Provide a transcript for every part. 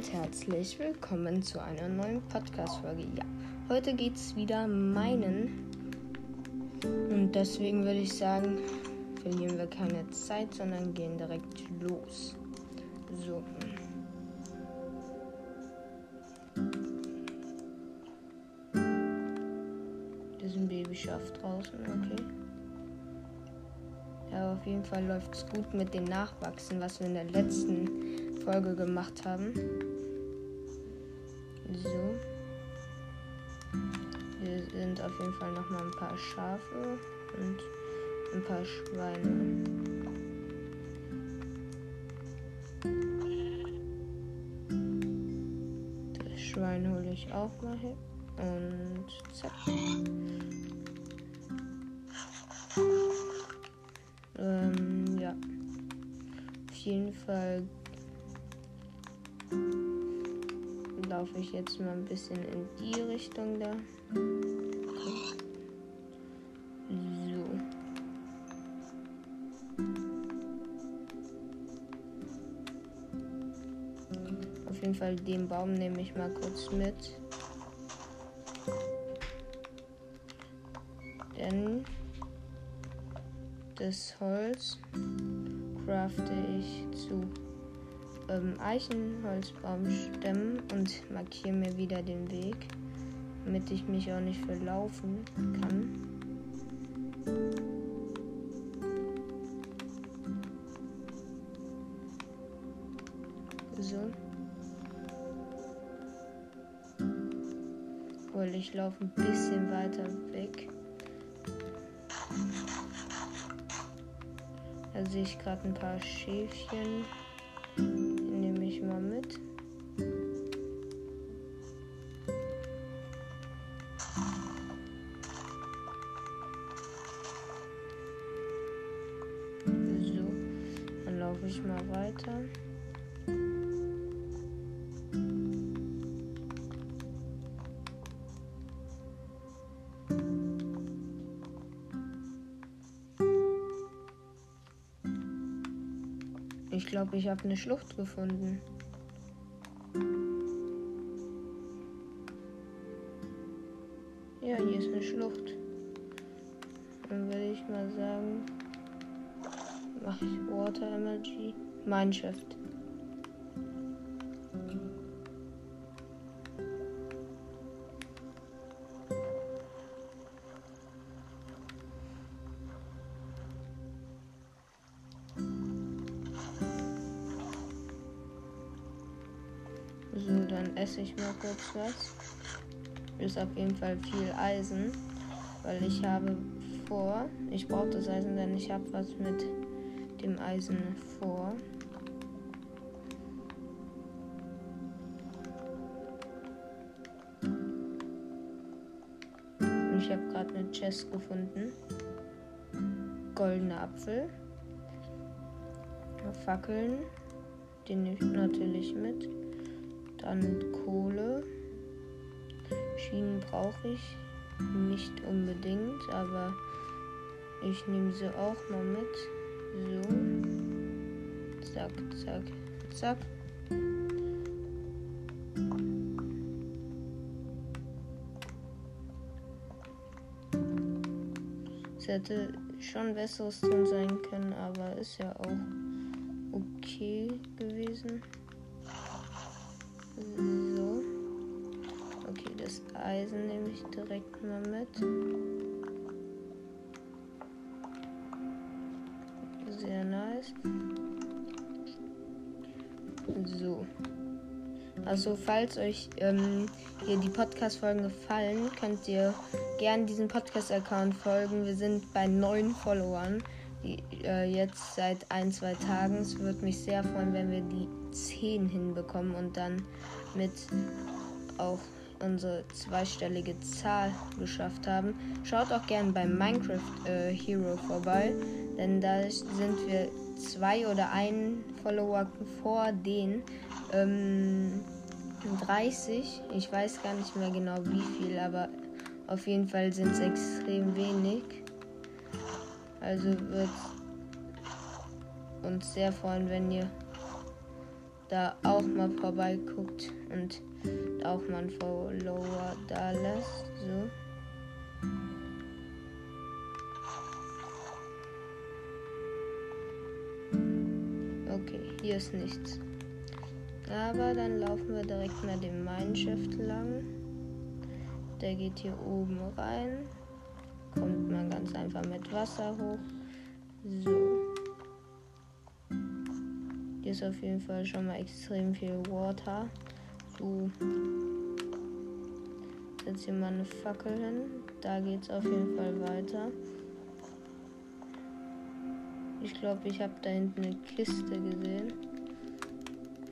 und herzlich willkommen zu einer neuen Podcast-Folge. Ja, heute geht es wieder meinen. Und deswegen würde ich sagen, verlieren wir keine Zeit, sondern gehen direkt los. So. Da ist ein Babyschaf draußen, okay. Ja, auf jeden Fall läuft es gut mit dem Nachwachsen, was wir in der letzten Folge gemacht haben. So. Hier sind auf jeden Fall noch mal ein paar Schafe und ein paar Schweine. Das Schwein hole ich auch mal hin. Und zack. Ähm, ja. Auf jeden Fall laufe ich jetzt mal ein bisschen in die Richtung da. So. Auf jeden Fall den Baum nehme ich mal kurz mit. Denn das Holz crafte ich zu ähm, Eichenholzbaumstämmen und markiere mir wieder den Weg, damit ich mich auch nicht verlaufen kann. So. Weil ich laufe ein bisschen weiter weg. Da sehe ich gerade ein paar Schäfchen. Ich glaube, ich habe eine Schlucht gefunden. Ja, hier ist eine Schlucht. Dann würde ich mal sagen, mache ich Water Energy Mineshaft. Ich mal kurz was. Ist auf jeden Fall viel Eisen, weil ich habe vor, ich brauche das Eisen, denn ich habe was mit dem Eisen vor. Ich habe gerade eine Chest gefunden. Goldener Apfel. Fackeln. Den nehme ich natürlich mit. Dann Kohle. Schienen brauche ich nicht unbedingt, aber ich nehme sie auch mal mit. So. Zack, zack, zack. Es hätte schon besseres drin sein können, aber ist ja auch okay gewesen. So. Okay, das Eisen nehme ich direkt mal mit. Sehr nice. So. Also falls euch ähm, hier die Podcast-Folgen gefallen, könnt ihr gern diesem Podcast-Account folgen. Wir sind bei neun Followern. Äh, jetzt seit ein, zwei Tagen. Es würde mich sehr freuen, wenn wir die 10 hinbekommen und dann mit auch unsere zweistellige Zahl geschafft haben. Schaut auch gerne bei Minecraft äh, Hero vorbei, denn da sind wir zwei oder ein Follower vor den ähm, 30. Ich weiß gar nicht mehr genau wie viel, aber auf jeden Fall sind es extrem wenig. Also wird uns sehr freuen, wenn ihr da auch mal vorbeiguckt und auch mal ein Follower da lässt. So. Okay, hier ist nichts. Aber dann laufen wir direkt mal dem Mineshaft lang. Der geht hier oben rein. Kommt man ganz einfach mit Wasser hoch. So. Hier ist auf jeden Fall schon mal extrem viel Water. Du setzt hier mal eine Fackel hin. Da geht es auf jeden Fall weiter. Ich glaube, ich habe da hinten eine Kiste gesehen.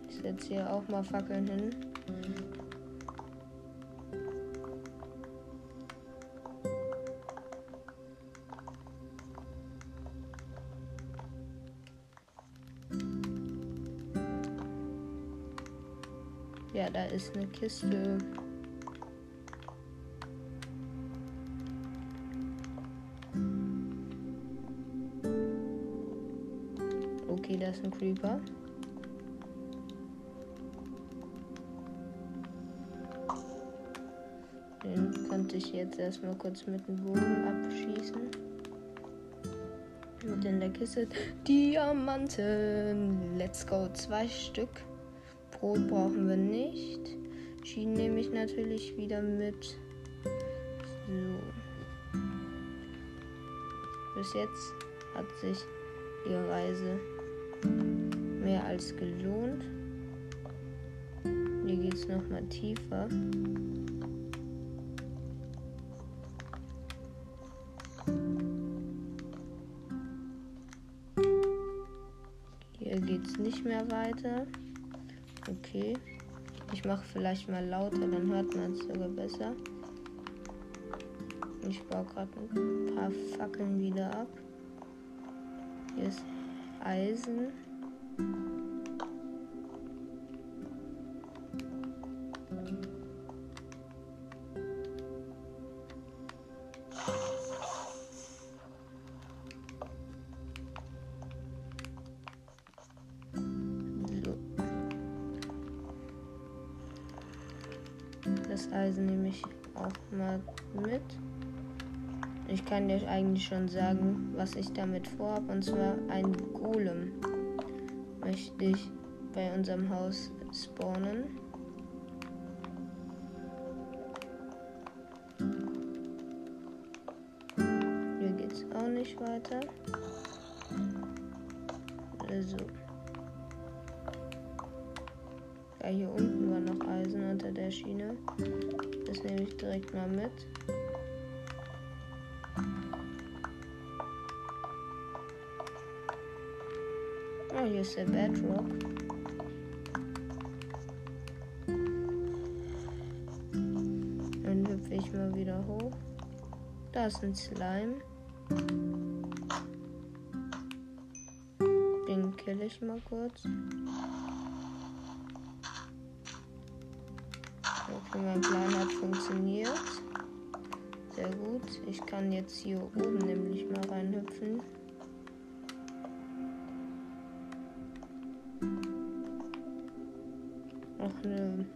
Ich setze hier auch mal Fackeln hin. Ist eine Kiste. Okay, da ist ein Creeper. Den konnte ich jetzt erstmal kurz mit dem Bogen abschießen. Und in der Kiste Diamanten. Let's go. Zwei Stück. Brot brauchen wir nicht. Schienen nehme ich natürlich wieder mit. So. Bis jetzt hat sich die Reise mehr als gelohnt. Hier geht es nochmal tiefer. Hier geht es nicht mehr weiter. Okay. Ich mache vielleicht mal lauter, dann hört man es sogar besser. Ich baue gerade ein paar Fackeln wieder ab. Hier ist Eisen. Das Eisen nehme ich auch mal mit. Ich kann dir eigentlich schon sagen, was ich damit vorhabe. Und zwar ein Golem möchte ich bei unserem Haus spawnen. Ich direkt mal mit. Oh, hier ist der Bedrock. Dann hüpfe ich mal wieder hoch. Da ist ein Slime. Den kill ich mal kurz. Okay, mein Plan hat funktioniert. Sehr gut. Ich kann jetzt hier oben nämlich mal reinhüpfen. Noch eine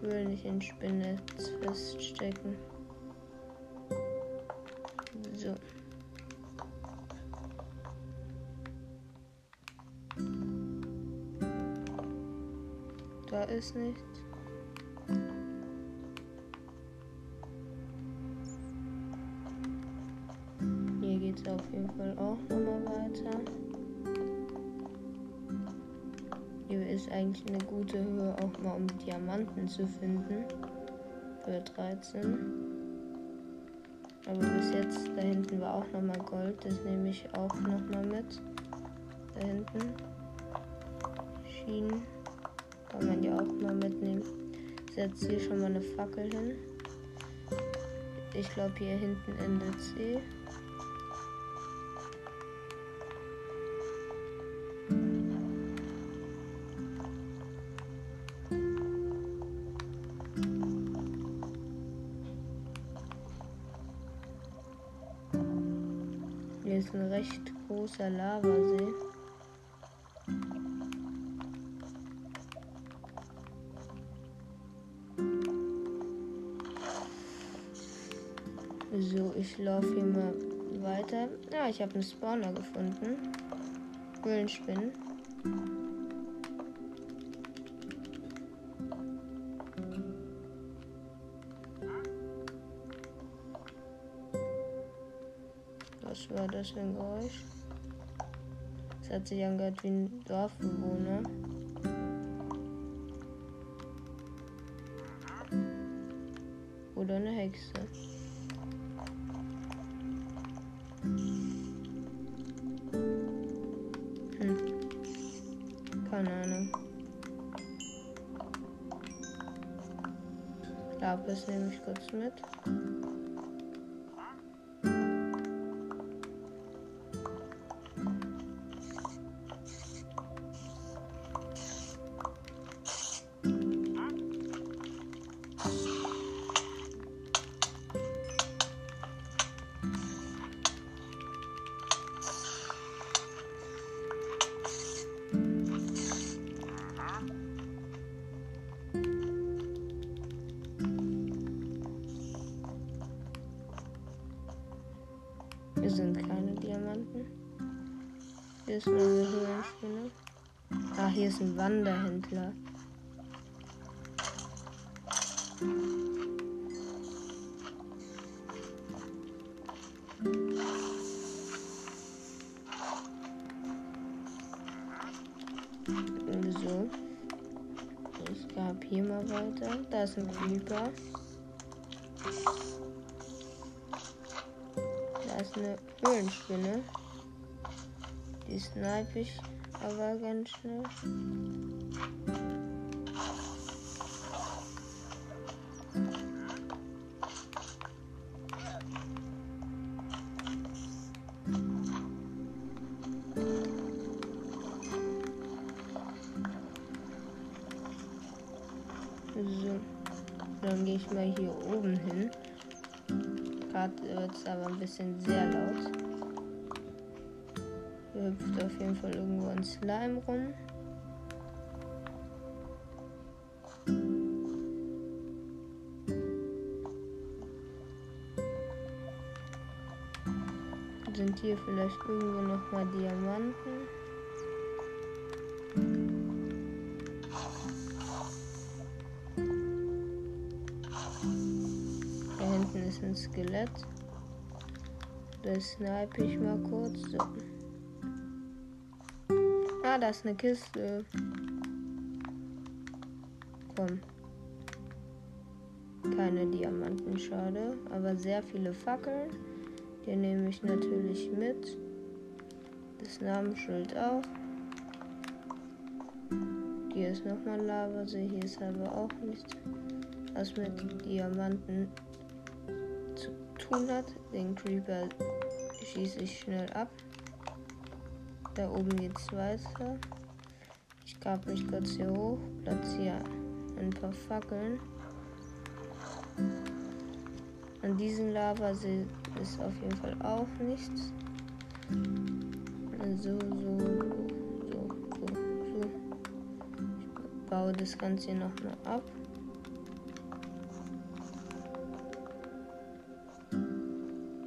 will nicht in Spinne feststecken. So. Da ist nichts. Gute Höhe, auch mal um Diamanten zu finden. Für 13. Aber bis jetzt, da hinten war auch nochmal Gold. Das nehme ich auch nochmal mit. Da hinten. Schienen. Kann man ja auch mal mitnehmen. Setze hier schon mal eine Fackel hin. Ich glaube, hier hinten endet sie. ist ein recht großer Lavasee. So, ich laufe hier mal weiter. Ja, ich habe einen Spawner gefunden. Höhlenspinnen. Ein Geräusch? Das hat sich angehört wie ein Dorfbewohner. Oder eine Hexe. Hm. Keine Ahnung. Lapis nehme ich kurz mit. Wanderhändler. So. Ich gab hier mal weiter. Da ist ein Creeper. Da ist eine Höhlenspinne. Die snipe ich aber ganz schnell. So, dann gehe ich mal hier oben hin. Gerade wird es aber ein bisschen sehr laut. Hüpft auf jeden Fall irgendwo ein Slime rum. Sind hier vielleicht irgendwo noch mal Diamanten? Da hinten ist ein Skelett. Das snipe ich mal kurz. So. Ah, da ist eine Kiste. Komm. Keine Diamanten, schade. Aber sehr viele Fackeln. Die nehme ich natürlich mit. Das Namensschild auch. Hier ist nochmal Lavasee. Hier ist aber auch nichts, was mit Diamanten zu tun hat. Den Creeper schieße ich schnell ab. Da oben geht's weiter. Ich grab mich kurz hier hoch, platziere ein paar Fackeln. An diesem Lavasee ist auf jeden Fall auch nichts. So, so, so, so, so. Ich baue das Ganze hier nochmal ab.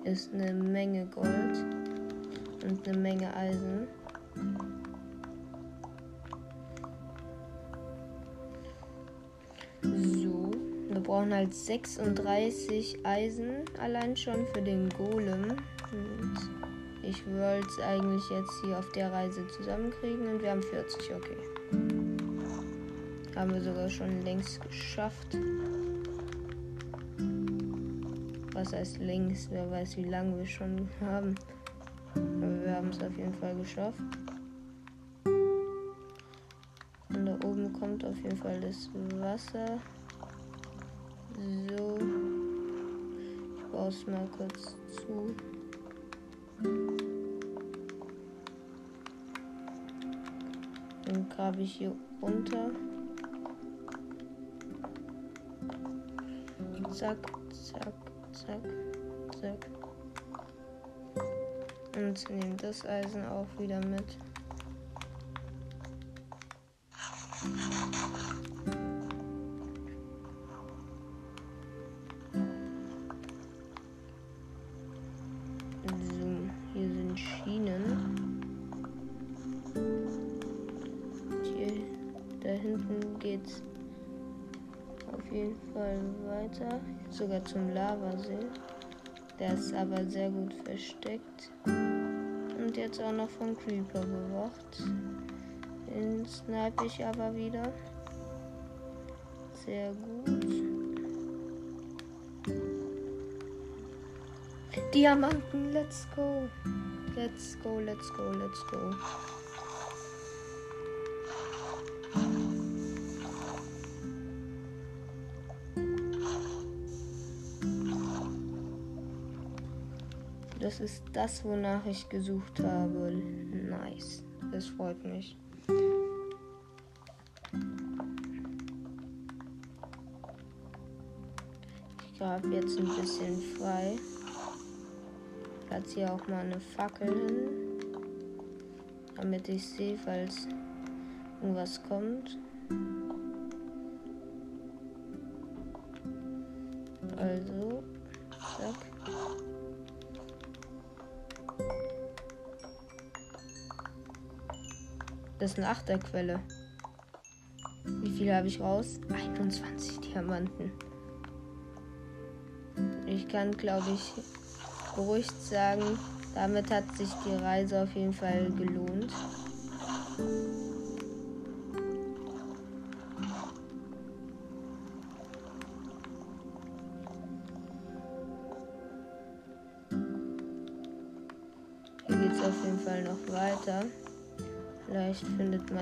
Ist eine Menge Gold und eine Menge Eisen. So, wir brauchen halt 36 Eisen allein schon für den Golem. Und ich wollte es eigentlich jetzt hier auf der Reise zusammenkriegen und wir haben 40, okay. Haben wir sogar schon längst geschafft. Was heißt längst? Wer weiß, wie lange wir schon haben. Aber wir haben es auf jeden Fall geschafft. Jeden Fall das Wasser. So. Ich baue es mal kurz zu. Dann grabe ich hier runter. Zack, zack, zack, zack. Und nehme das Eisen auch wieder mit. Der ist aber sehr gut versteckt. Und jetzt auch noch vom Creeper bewacht. Den snipe ich aber wieder. Sehr gut. Diamanten, let's go. Let's go, let's go, let's go. Ist das, wonach ich gesucht habe. Nice. Das freut mich. Ich grabe jetzt ein bisschen frei. Platziere auch mal eine Fackel hin. Damit ich sehe, falls irgendwas kommt. Das ist eine Achterquelle. Wie viel habe ich raus? 21 Diamanten. Ich kann, glaube ich, beruhigt sagen, damit hat sich die Reise auf jeden Fall gelohnt.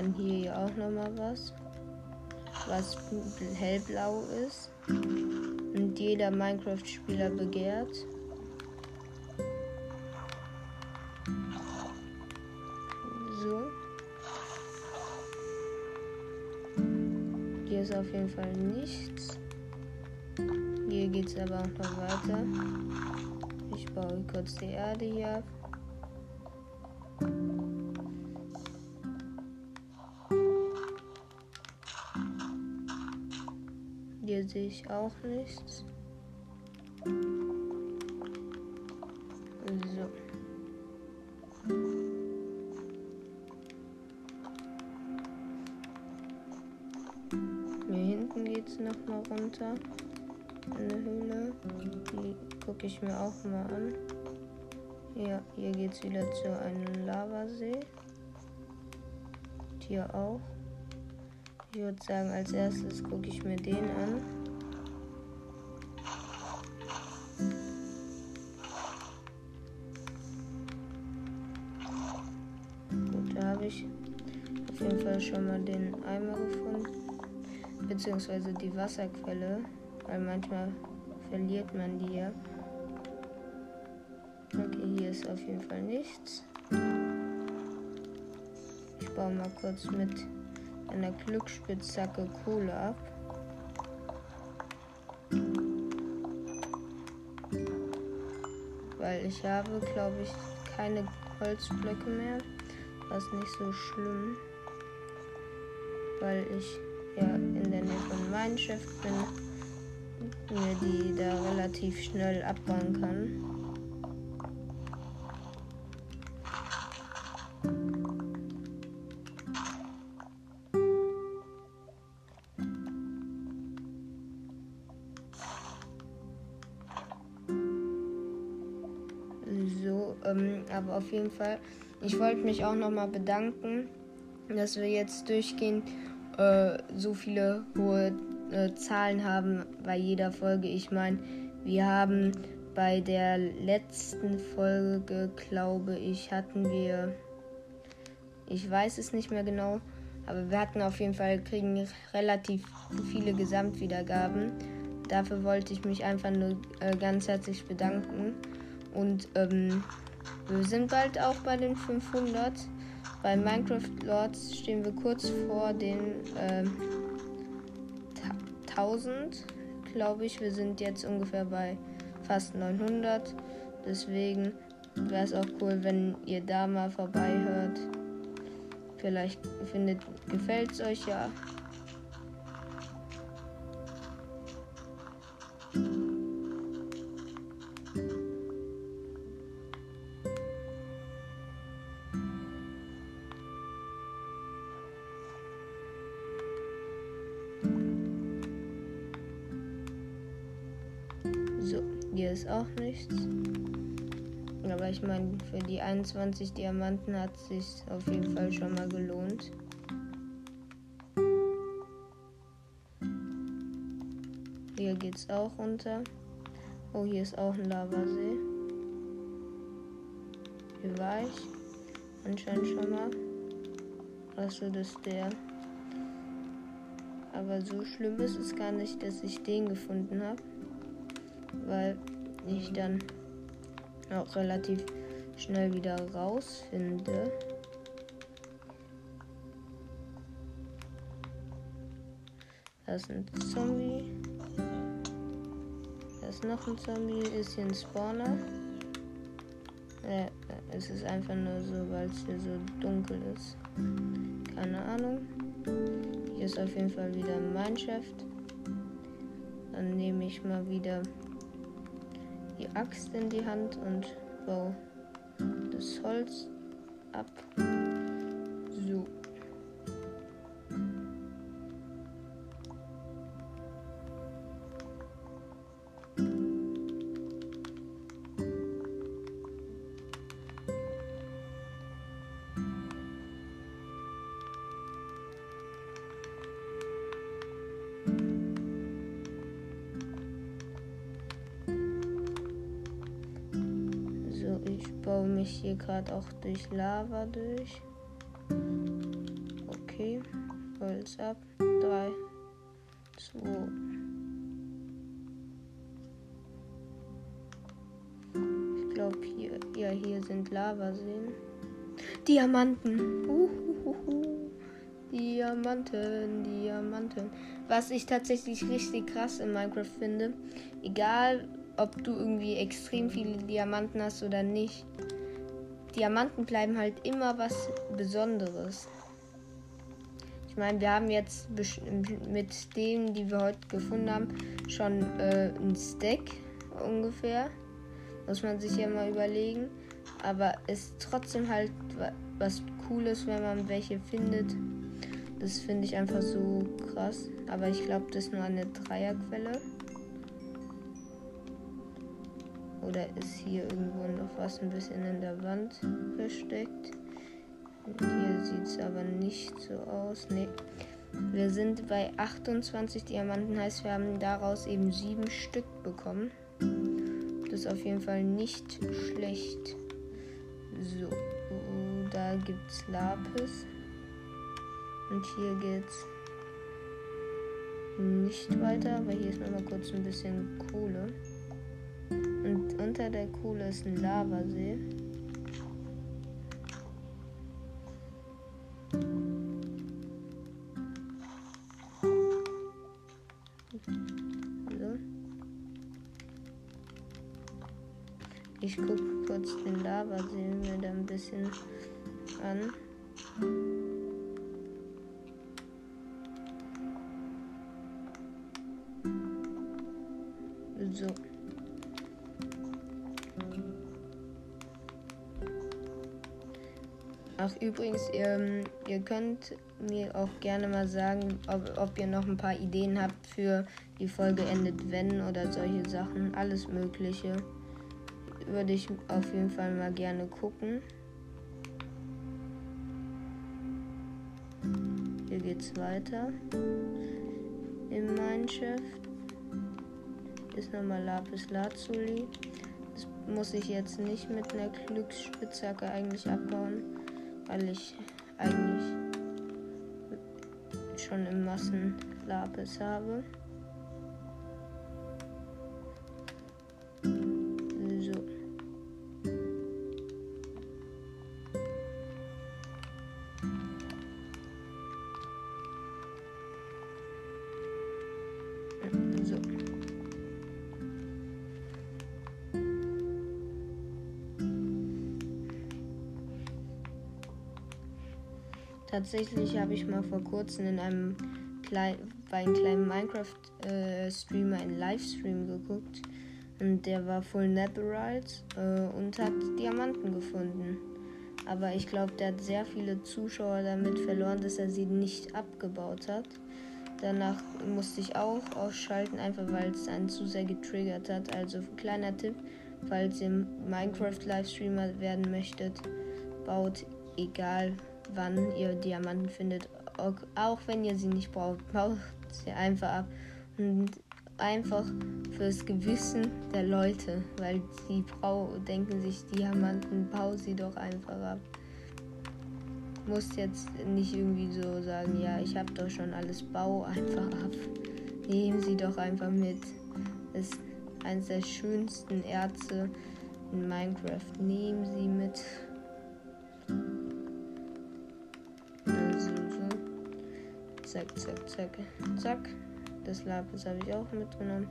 Man hier auch noch mal was, was hellblau ist und jeder Minecraft-Spieler begehrt. So. Hier ist auf jeden Fall nichts. Hier geht es aber auch noch weiter. Ich baue kurz die Erde hier ab. Sehe ich auch nichts. So. Hier hinten geht es nochmal runter. Eine Höhle. Die gucke ich mir auch mal an. Ja, hier geht es wieder zu einem Lavasee. Hier auch. Ich würde sagen, als erstes gucke ich mir den an. Beziehungsweise die Wasserquelle. Weil manchmal verliert man die ja. Okay, hier ist auf jeden Fall nichts. Ich baue mal kurz mit einer Glücksspitzhacke Kohle ab. Weil ich habe, glaube ich, keine Holzblöcke mehr. Was nicht so schlimm. Weil ich ja in der Nähe von Minecraft bin. Mir die da relativ schnell abbauen kann. So, ähm, aber auf jeden Fall, ich wollte mich auch nochmal bedanken, dass wir jetzt durchgehend äh, so viele hohe äh, Zahlen haben bei jeder Folge. Ich meine, wir haben bei der letzten Folge, glaube ich, hatten wir, ich weiß es nicht mehr genau, aber wir hatten auf jeden Fall, kriegen relativ viele Gesamtwiedergaben. Dafür wollte ich mich einfach nur äh, ganz herzlich bedanken. Und ähm, wir sind bald auch bei den 500. Bei Minecraft Lords stehen wir kurz vor den ähm, 1000, glaube ich. Wir sind jetzt ungefähr bei fast 900. Deswegen wäre es auch cool, wenn ihr da mal vorbei hört. Vielleicht gefällt es euch ja. 21 Diamanten hat sich auf jeden Fall schon mal gelohnt. Hier geht's auch runter. Oh, hier ist auch ein Lavasee. Hier war ich anscheinend schon mal. Achso, das ist der. Aber so schlimm ist es gar nicht, dass ich den gefunden habe. Weil ich dann auch relativ schnell wieder rausfinde. Das ist ein Zombie. Da ist noch ein Zombie. Ist hier ein Spawner. Äh, es ist einfach nur so, weil es hier so dunkel ist. Keine Ahnung. Hier ist auf jeden Fall wieder ein Mineshaft. Dann nehme ich mal wieder die Axt in die Hand und baue das Holz ab. Durch Lava durch. Okay, Holz ab. 3, 2. Ich glaube hier, ja hier sind Lavaseen. Diamanten. Uhuhuhu. Diamanten, Diamanten. Was ich tatsächlich richtig krass in Minecraft finde, egal ob du irgendwie extrem viele Diamanten hast oder nicht. Diamanten bleiben halt immer was Besonderes. Ich meine, wir haben jetzt mit denen, die wir heute gefunden haben, schon äh, ein Stack ungefähr. Muss man sich ja mal überlegen. Aber ist trotzdem halt was Cooles, wenn man welche findet. Das finde ich einfach so krass. Aber ich glaube, das ist nur eine Dreierquelle. Oder ist hier irgendwo noch was ein bisschen in der Wand versteckt? Hier sieht es aber nicht so aus. Ne. Wir sind bei 28 Diamanten, heißt wir haben daraus eben sieben Stück bekommen. Das ist auf jeden Fall nicht schlecht. So, da gibt's Lapis. Und hier geht's nicht weiter, aber hier ist nochmal kurz ein bisschen Kohle. Unter der Kohle ist ein Lavasee. So. Ich gucke kurz den Lavasee mir da ein bisschen an. So. Ach, übrigens, ihr, ihr könnt mir auch gerne mal sagen, ob, ob ihr noch ein paar Ideen habt für die Folge endet wenn oder solche Sachen. Alles Mögliche. Würde ich auf jeden Fall mal gerne gucken. Hier geht's weiter. Im Mineshaft ist nochmal Lapis Lazuli. Das muss ich jetzt nicht mit einer Glücksspitzhacke eigentlich abbauen weil ich eigentlich schon im Massen Lapis habe. Tatsächlich habe ich mal vor kurzem in einem klein, bei einem kleinen Minecraft-Streamer äh, einen Livestream geguckt und der war voll Netherite äh, und hat Diamanten gefunden. Aber ich glaube, der hat sehr viele Zuschauer damit verloren, dass er sie nicht abgebaut hat. Danach musste ich auch ausschalten, einfach weil es einen zu sehr getriggert hat. Also kleiner Tipp, falls ihr Minecraft-Livestreamer werden möchtet, baut egal wann ihr Diamanten findet, auch wenn ihr sie nicht braucht, baut sie einfach ab. Und einfach fürs Gewissen der Leute, weil sie denken sich, Diamanten, bau sie doch einfach ab. Muss jetzt nicht irgendwie so sagen, ja, ich habe doch schon alles, bau einfach ab. Nehmen sie doch einfach mit. Das ist eines der schönsten Erze in Minecraft. Nehmen sie mit. Zack, zack, zack, zack. Das Lapis habe ich auch mitgenommen.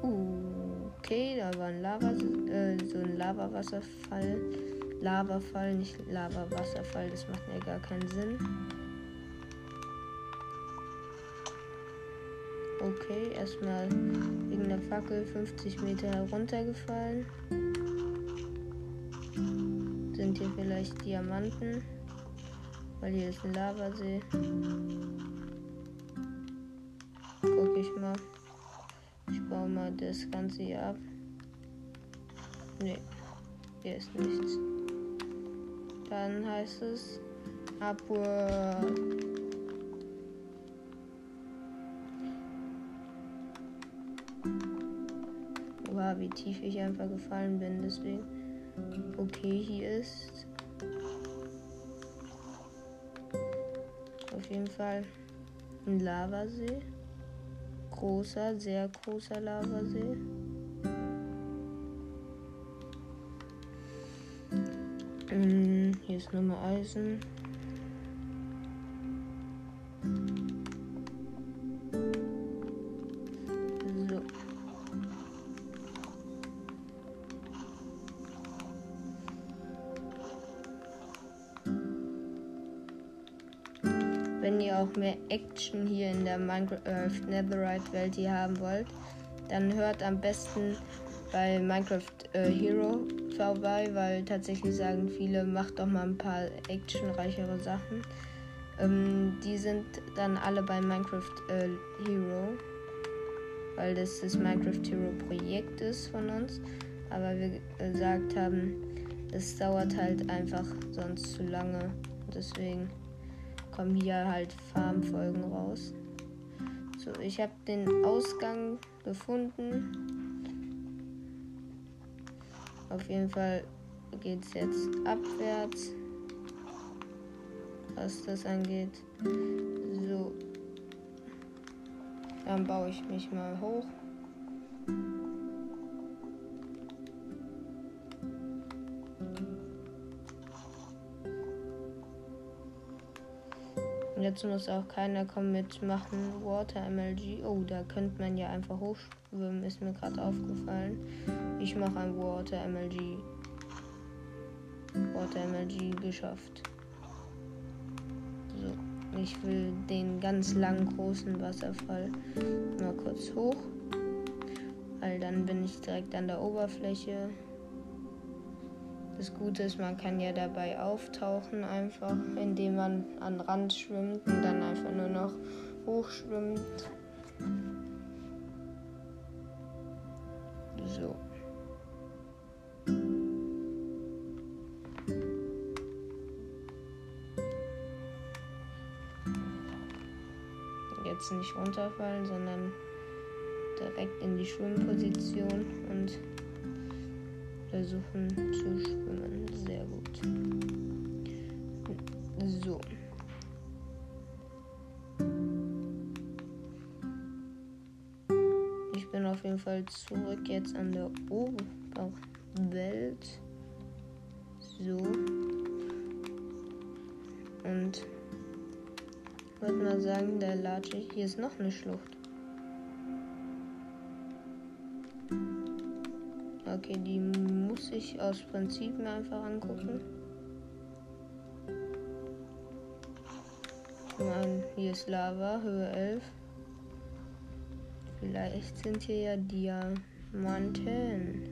Okay, da war ein Lava, äh, so ein Lavawasserfall. Lavafall, nicht Lavawasserfall, das macht ja gar keinen Sinn. Okay, erstmal wegen der Fackel 50 Meter heruntergefallen. Sind hier vielleicht Diamanten? Weil hier ist ein Lavasee. Mal. Ich baue mal das Ganze hier ab. Ne, hier ist nichts. Dann heißt es Upward. Wow, wie tief ich einfach gefallen bin, deswegen. Okay, hier ist auf jeden Fall ein Lavasee großer, sehr großer Lavasee. Hm, hier ist nochmal Eisen. Action hier in der Minecraft äh, Netherite Welt hier haben wollt, dann hört am besten bei Minecraft äh, Hero vorbei, weil tatsächlich sagen viele, macht doch mal ein paar actionreichere Sachen. Ähm, die sind dann alle bei Minecraft äh, Hero, weil das das Minecraft Hero Projekt ist von uns. Aber wir gesagt haben, es dauert halt einfach sonst zu lange. Deswegen kommen hier halt Farmfolgen raus. So, ich habe den Ausgang gefunden. Auf jeden Fall geht es jetzt abwärts, was das angeht. So, dann baue ich mich mal hoch. Jetzt muss auch keiner kommen mit machen Water MLG. Oh, da könnte man ja einfach hochschwimmen, ist mir gerade aufgefallen. Ich mache ein Water MLG. Water MLG geschafft. So, ich will den ganz langen großen Wasserfall mal kurz hoch. Weil dann bin ich direkt an der Oberfläche. Das Gute ist, man kann ja dabei auftauchen einfach, indem man an Rand schwimmt und dann einfach nur noch hochschwimmt. So. Jetzt nicht runterfallen, sondern direkt in die Schwimmposition und versuchen zu schwimmen. Sehr gut. So. Ich bin auf jeden Fall zurück jetzt an der Oberwelt. So. Und ich würde mal sagen, der Latsche, hier ist noch eine Schlucht. Okay, die muss ich aus Prinzip mir einfach angucken. Mann, hier ist Lava, Höhe 11. Vielleicht sind hier ja Diamanten.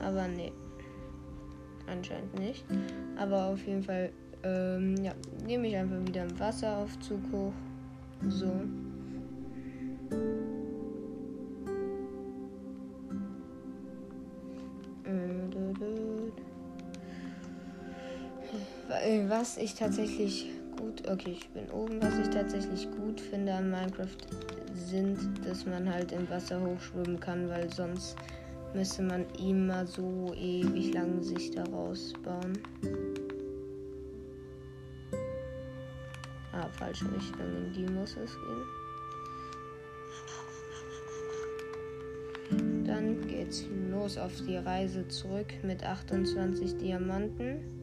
Aber nee. Anscheinend nicht. Aber auf jeden Fall, ähm, ja, nehme ich einfach wieder einen Wasseraufzug hoch. So. Was ich tatsächlich gut, okay, ich bin oben, was ich tatsächlich gut finde an Minecraft sind, dass man halt im Wasser hochschwimmen kann, weil sonst müsste man immer so ewig lang sich daraus bauen. Ah, falsche Richtung, in die muss es gehen. Dann geht's los auf die Reise zurück mit 28 Diamanten.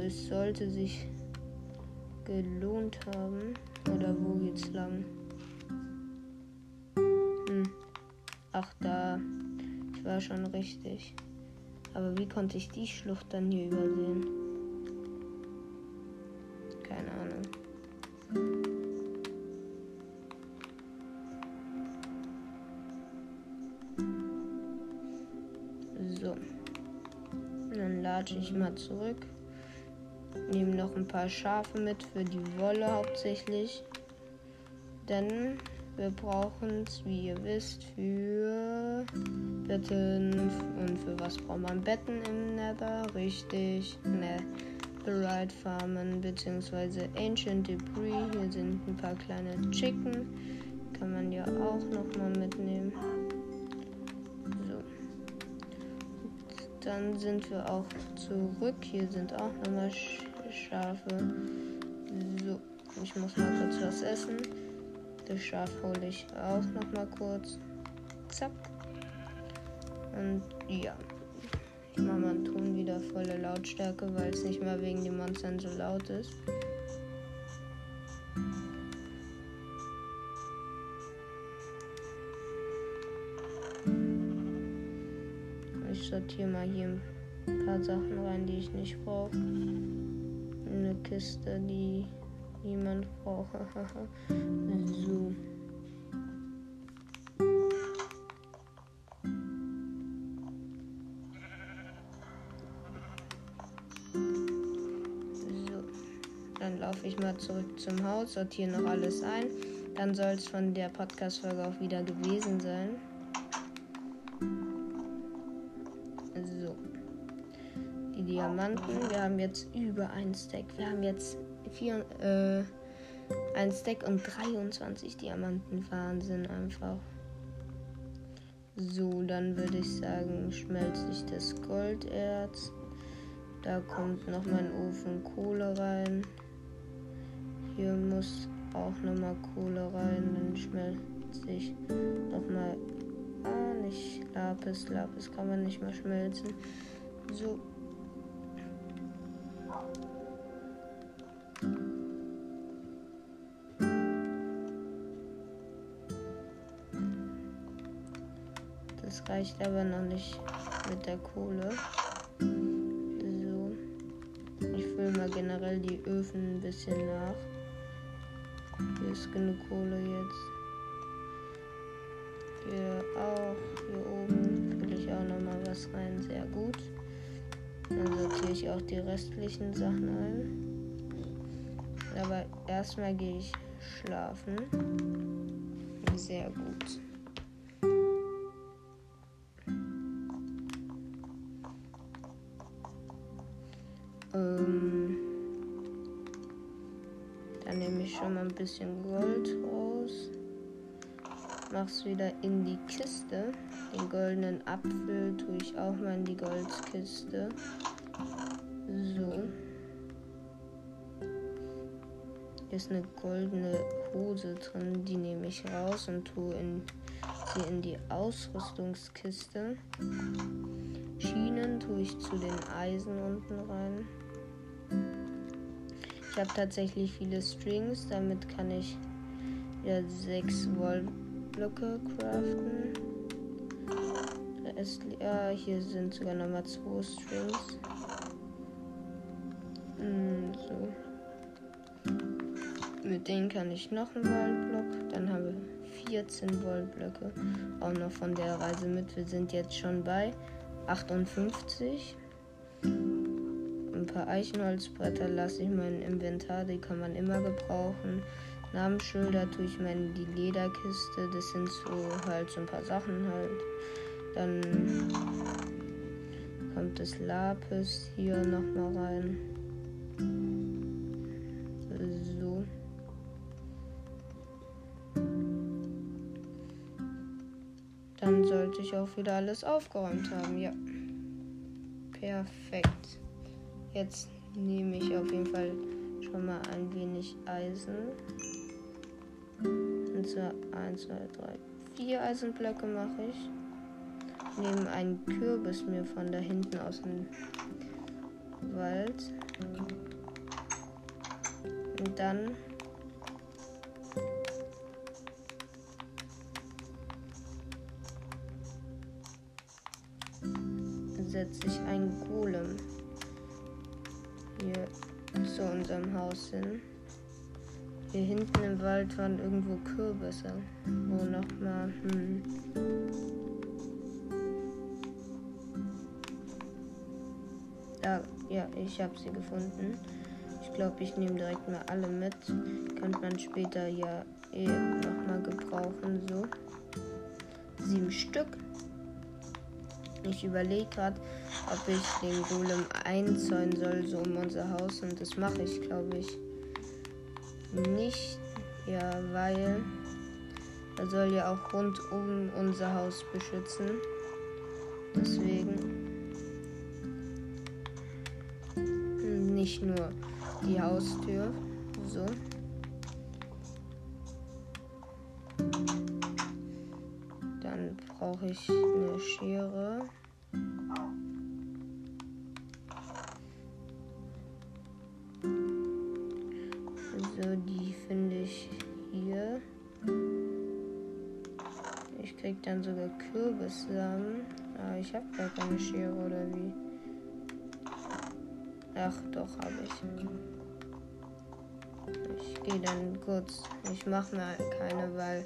Es sollte sich gelohnt haben. Oder wo geht's lang? Hm. Ach da. Ich war schon richtig. Aber wie konnte ich die Schlucht dann hier übersehen? Keine Ahnung. So. Dann latsche ich mal zurück. Ein paar Schafe mit für die Wolle hauptsächlich. Denn wir brauchen es, wie ihr wisst, für Betten. Und für was braucht man Betten im Nether? Richtig. Ne. Right Farmen bzw. Ancient Debris. Hier sind ein paar kleine Chicken. Kann man ja auch nochmal mitnehmen. So. Dann sind wir auch zurück. Hier sind auch nochmal Schafe. So, ich muss mal kurz was essen. Das Schaf hole ich auch noch mal kurz. Zack. Und ja. Ich mache meinen Ton wieder volle Lautstärke, weil es nicht mehr wegen den Monstern so laut ist. Ich sortiere mal hier ein paar Sachen rein, die ich nicht brauche eine Kiste, die niemand braucht. so. Dann laufe ich mal zurück zum Haus, sortiere noch alles ein. Dann soll es von der Podcast-Folge auch wieder gewesen sein. Diamanten. Wir haben jetzt über ein Stack. Wir haben jetzt vier, äh, ein Stack und 23 Diamanten. Wahnsinn einfach. So, dann würde ich sagen, schmelze ich das Golderz. Da kommt noch mein Ofen Kohle rein. Hier muss auch nochmal Kohle rein. Dann schmelze ich nochmal. Ah, nicht Lapis. Lapis kann man nicht mehr schmelzen. So, reicht aber noch nicht mit der Kohle. So. Ich fülle mal generell die Öfen ein bisschen nach. Hier ist genug Kohle jetzt. Hier auch. Hier oben fülle ich auch noch mal was rein. Sehr gut. Dann sortiere ich auch die restlichen Sachen ein. Aber erstmal gehe ich schlafen. Sehr gut. Bisschen Gold raus. Mach's wieder in die Kiste. Den goldenen Apfel tue ich auch mal in die Goldkiste. So. Hier ist eine goldene Hose drin, die nehme ich raus und tue in, sie in die Ausrüstungskiste. Schienen tue ich zu den Eisen unten rein. Ich habe tatsächlich viele Strings, damit kann ich wieder sechs Wollblöcke craften. Ist, ja, hier sind sogar nochmal zwei Strings. Mm, so. Mit denen kann ich noch einen Wollblock. Dann haben wir 14 Wollblöcke. Auch noch von der Reise mit. Wir sind jetzt schon bei 58 paar Eichenholzbretter lasse ich mein Inventar, die kann man immer gebrauchen. Namensschilder tue ich mal in die Lederkiste. Das sind so halt so ein paar Sachen halt. Dann kommt das Lapis hier nochmal rein. So. Dann sollte ich auch wieder alles aufgeräumt haben, ja. Perfekt. Jetzt nehme ich auf jeden Fall schon mal ein wenig Eisen. Und zwar 1, 2, 3, 4 Eisenblöcke mache ich. Nehme einen Kürbis mir von da hinten aus dem Wald. Und dann setze ich einen Golem Haus hin. Hier hinten im Wald waren irgendwo Kürbisse. Wo nochmal, hm. Da, ja, ich habe sie gefunden. Ich glaube, ich nehme direkt mal alle mit. Kann man später ja eh nochmal gebrauchen. So. Sieben Stück. Ich überlege gerade, ob ich den Golem einzäunen soll, so um unser Haus. Und das mache ich, glaube ich, nicht. Ja, weil er soll ja auch rund um unser Haus beschützen. Deswegen nicht nur die Haustür. So. Brauche ich eine Schere. So, die finde ich hier. Ich krieg dann sogar Kürbissamen. Aber ah, ich habe gar keine Schere oder wie? Ach, doch, habe ich. Ich gehe dann kurz. Ich mache mir keine, weil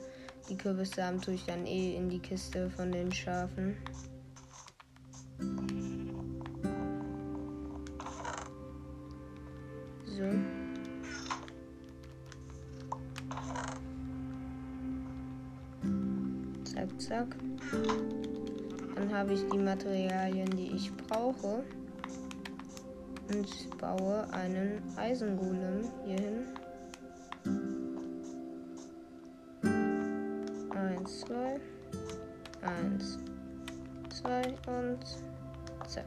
die Kürbissamen tue ich dann eh in die Kiste von den Schafen. So. Zack, zack. Dann habe ich die Materialien, die ich brauche und baue einen Eisengolem hier zack.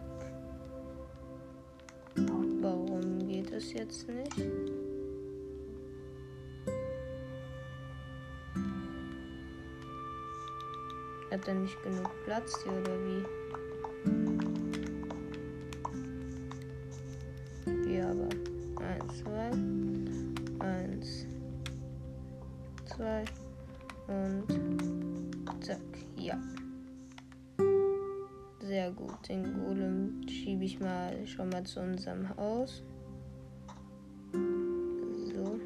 Warum geht es jetzt nicht? Hat er nicht genug Platz hier oder wie? aber. Eins, zwei. Eins, zwei. Den Golem schiebe ich mal schon mal zu unserem Haus. So.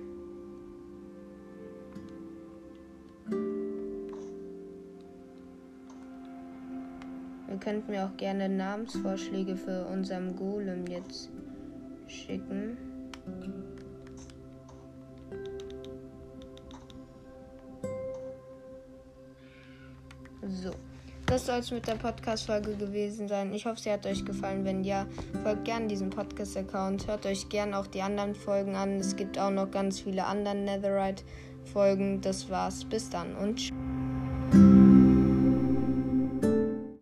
Ihr könnt mir auch gerne Namensvorschläge für unseren Golem jetzt schicken. Soll es mit der Podcast-Folge gewesen sein. Ich hoffe, sie hat euch gefallen. Wenn ja, folgt gerne diesem Podcast-Account. Hört euch gerne auch die anderen Folgen an. Es gibt auch noch ganz viele andere Netherite-Folgen. Das war's. Bis dann und tschüss.